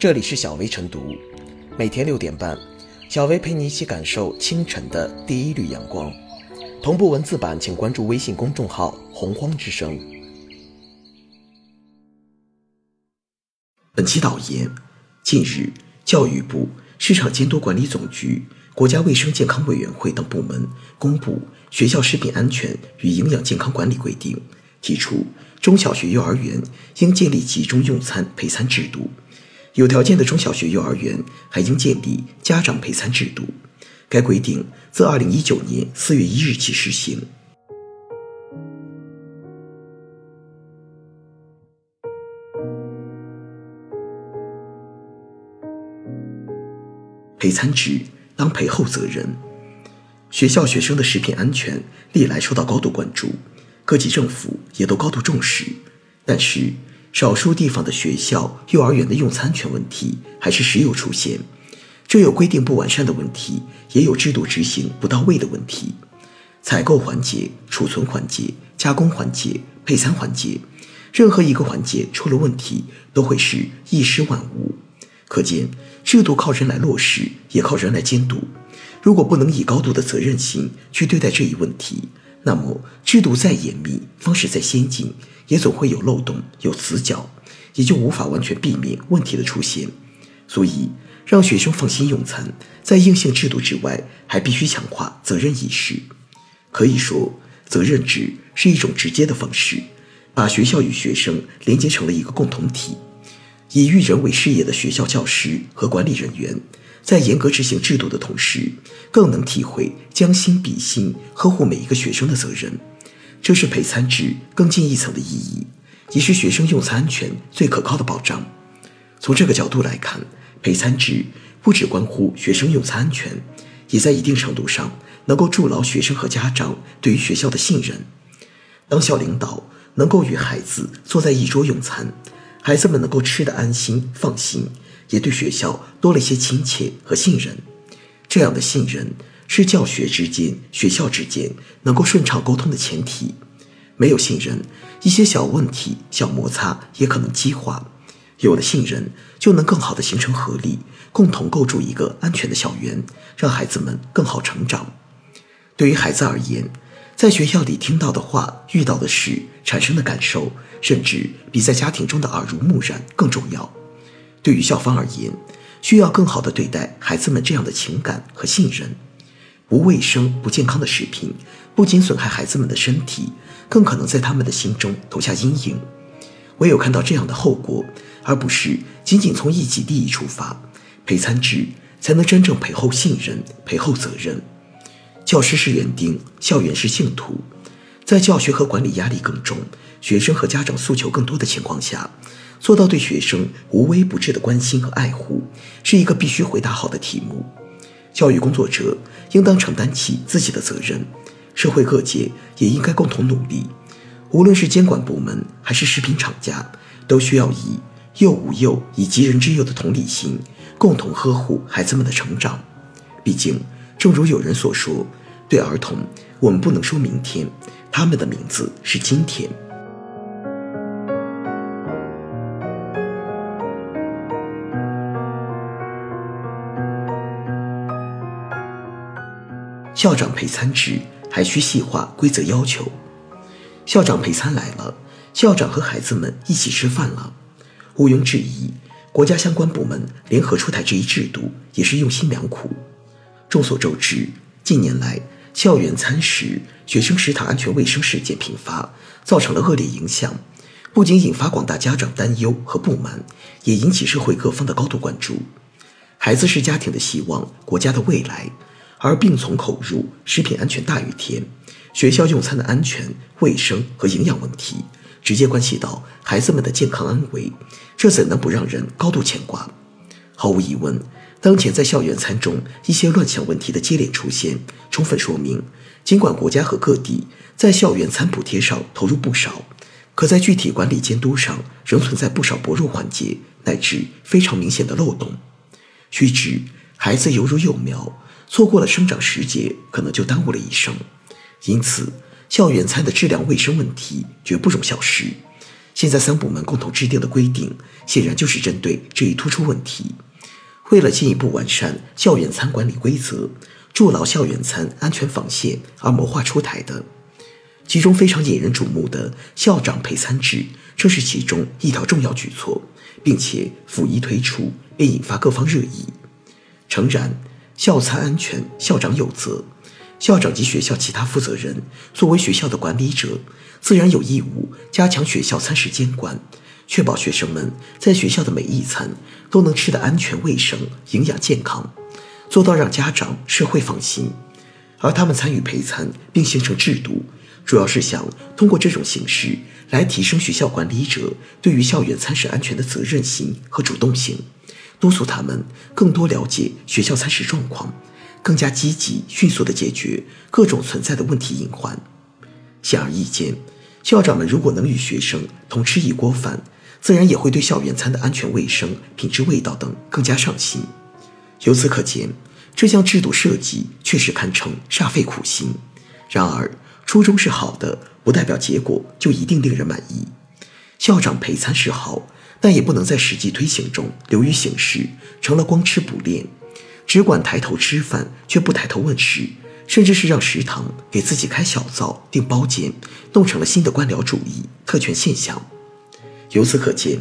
这里是小薇晨读，每天六点半，小薇陪你一起感受清晨的第一缕阳光。同步文字版，请关注微信公众号“洪荒之声”。本期导言：近日，教育部、市场监督管理总局、国家卫生健康委员会等部门公布《学校食品安全与营养健康管理规定》，提出中小学、幼儿园应建立集中用餐配餐制度。有条件的中小学、幼儿园还应建立家长陪餐制度。该规定自二零一九年四月一日起施行。陪餐制当陪后责任，学校学生的食品安全历来受到高度关注，各级政府也都高度重视，但是。少数地方的学校、幼儿园的用餐权问题还是时有出现，这有规定不完善的问题，也有制度执行不到位的问题。采购环节、储存环节、加工环节、配餐环节，任何一个环节出了问题，都会是一失万无。可见，制度靠人来落实，也靠人来监督。如果不能以高度的责任心去对待这一问题，那么，制度再严密，方式再先进，也总会有漏洞、有死角，也就无法完全避免问题的出现。所以，让学生放心用餐，在硬性制度之外，还必须强化责任意识。可以说，责任制是一种直接的方式，把学校与学生连接成了一个共同体。以育人为事业的学校教师和管理人员。在严格执行制度的同时，更能体会将心比心、呵护每一个学生的责任，这是陪餐制更进一层的意义，也是学生用餐安全最可靠的保障。从这个角度来看，陪餐制不只关乎学生用餐安全，也在一定程度上能够筑牢学生和家长对于学校的信任。当校领导能够与孩子坐在一桌用餐，孩子们能够吃得安心放心。也对学校多了一些亲切和信任，这样的信任是教学之间、学校之间能够顺畅沟通的前提。没有信任，一些小问题、小摩擦也可能激化；有了信任，就能更好的形成合力，共同构筑一个安全的校园，让孩子们更好成长。对于孩子而言，在学校里听到的话、遇到的事、产生的感受，甚至比在家庭中的耳濡目染更重要。对于校方而言，需要更好的对待孩子们这样的情感和信任。不卫生、不健康的食品，不仅损害孩子们的身体，更可能在他们的心中投下阴影。唯有看到这样的后果，而不是仅仅从一己利益出发，陪餐制才能真正陪后信任、陪后责任。教师是园丁，校园是净土。在教学和管理压力更重，学生和家长诉求更多的情况下。做到对学生无微不至的关心和爱护，是一个必须回答好的题目。教育工作者应当承担起自己的责任，社会各界也应该共同努力。无论是监管部门还是食品厂家，都需要以幼吾幼以及人之幼的同理心，共同呵护孩子们的成长。毕竟，正如有人所说，对儿童，我们不能说明天，他们的名字是今天。校长陪餐制还需细化规则要求。校长陪餐来了，校长和孩子们一起吃饭了。毋庸置疑，国家相关部门联合出台这一制度也是用心良苦。众所周知，近年来校园餐食、学生食堂安全卫生事件频发，造成了恶劣影响，不仅引发广大家长担忧和不满，也引起社会各方的高度关注。孩子是家庭的希望，国家的未来。而病从口入，食品安全大于天。学校用餐的安全、卫生和营养问题，直接关系到孩子们的健康安危，这怎能不让人高度牵挂？毫无疑问，当前在校园餐中一些乱象问题的接连出现，充分说明，尽管国家和各地在校园餐补贴上投入不少，可在具体管理监督上仍存在不少薄弱环节，乃至非常明显的漏洞。须知，孩子犹如幼苗。错过了生长时节，可能就耽误了一生。因此，校园餐的质量卫生问题绝不容小视。现在三部门共同制定的规定，显然就是针对这一突出问题。为了进一步完善校园餐管理规则，筑牢校园餐安全防线而谋划出台的。其中非常引人瞩目的校长陪餐制，正是其中一条重要举措，并且甫一推出便引发各方热议。诚然，校餐安全校长有责，校长及学校其他负责人作为学校的管理者，自然有义务加强学校餐食监管，确保学生们在学校的每一餐都能吃得安全卫生、营养健康，做到让家长社会放心。而他们参与陪餐并形成制度。主要是想通过这种形式来提升学校管理者对于校园餐食安全的责任心和主动性，督促他们更多了解学校餐食状况，更加积极迅速地解决各种存在的问题隐患。显而易见，校长们如果能与学生同吃一锅饭，自然也会对校园餐的安全卫生、品质、味道等更加上心。由此可见，这项制度设计确实堪称煞费苦心。然而，初衷是好的，不代表结果就一定令人满意。校长陪餐是好，但也不能在实际推行中流于形式，成了光吃不练，只管抬头吃饭却不抬头问食，甚至是让食堂给自己开小灶、订包间，弄成了新的官僚主义、特权现象。由此可见，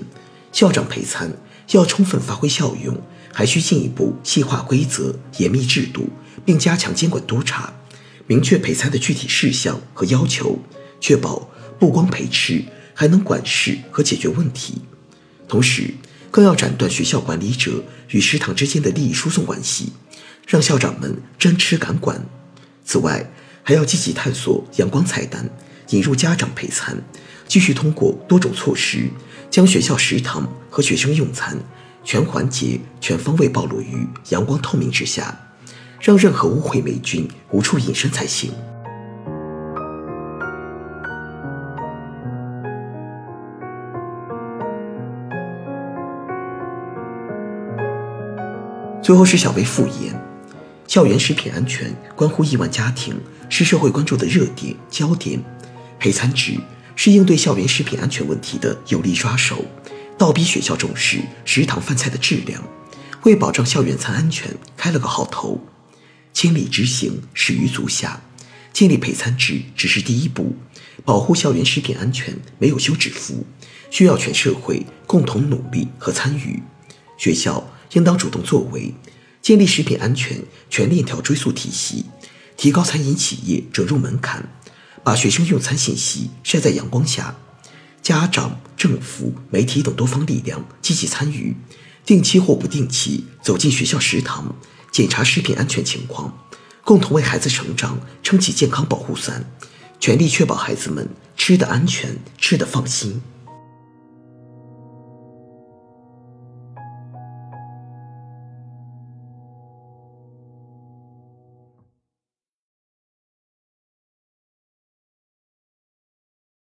校长陪餐要充分发挥效用，还需进一步细化规则、严密制度，并加强监管督查。明确陪餐的具体事项和要求，确保不光陪吃，还能管事和解决问题。同时，更要斩断学校管理者与食堂之间的利益输送关系，让校长们真吃敢管。此外，还要积极探索阳光菜单，引入家长陪餐，继续通过多种措施，将学校食堂和学生用餐全环节、全方位暴露于阳光透明之下。让任何污秽霉菌无处隐身才行。最后是小薇复言：校园食品安全关乎亿万家庭，是社会关注的热点焦点。陪餐制是应对校园食品安全问题的有力抓手，倒逼学校重视食堂饭菜的质量，为保障校园餐安全开了个好头。千里之行，始于足下。建立陪餐制只是第一步，保护校园食品安全没有休止符，需要全社会共同努力和参与。学校应当主动作为，建立食品安全全链条追溯体系，提高餐饮企业准入门槛，把学生用餐信息晒在阳光下。家长、政府、媒体等多方力量积极参与，定期或不定期走进学校食堂。检查食品安全情况，共同为孩子成长撑起健康保护伞，全力确保孩子们吃的安全、吃的放心。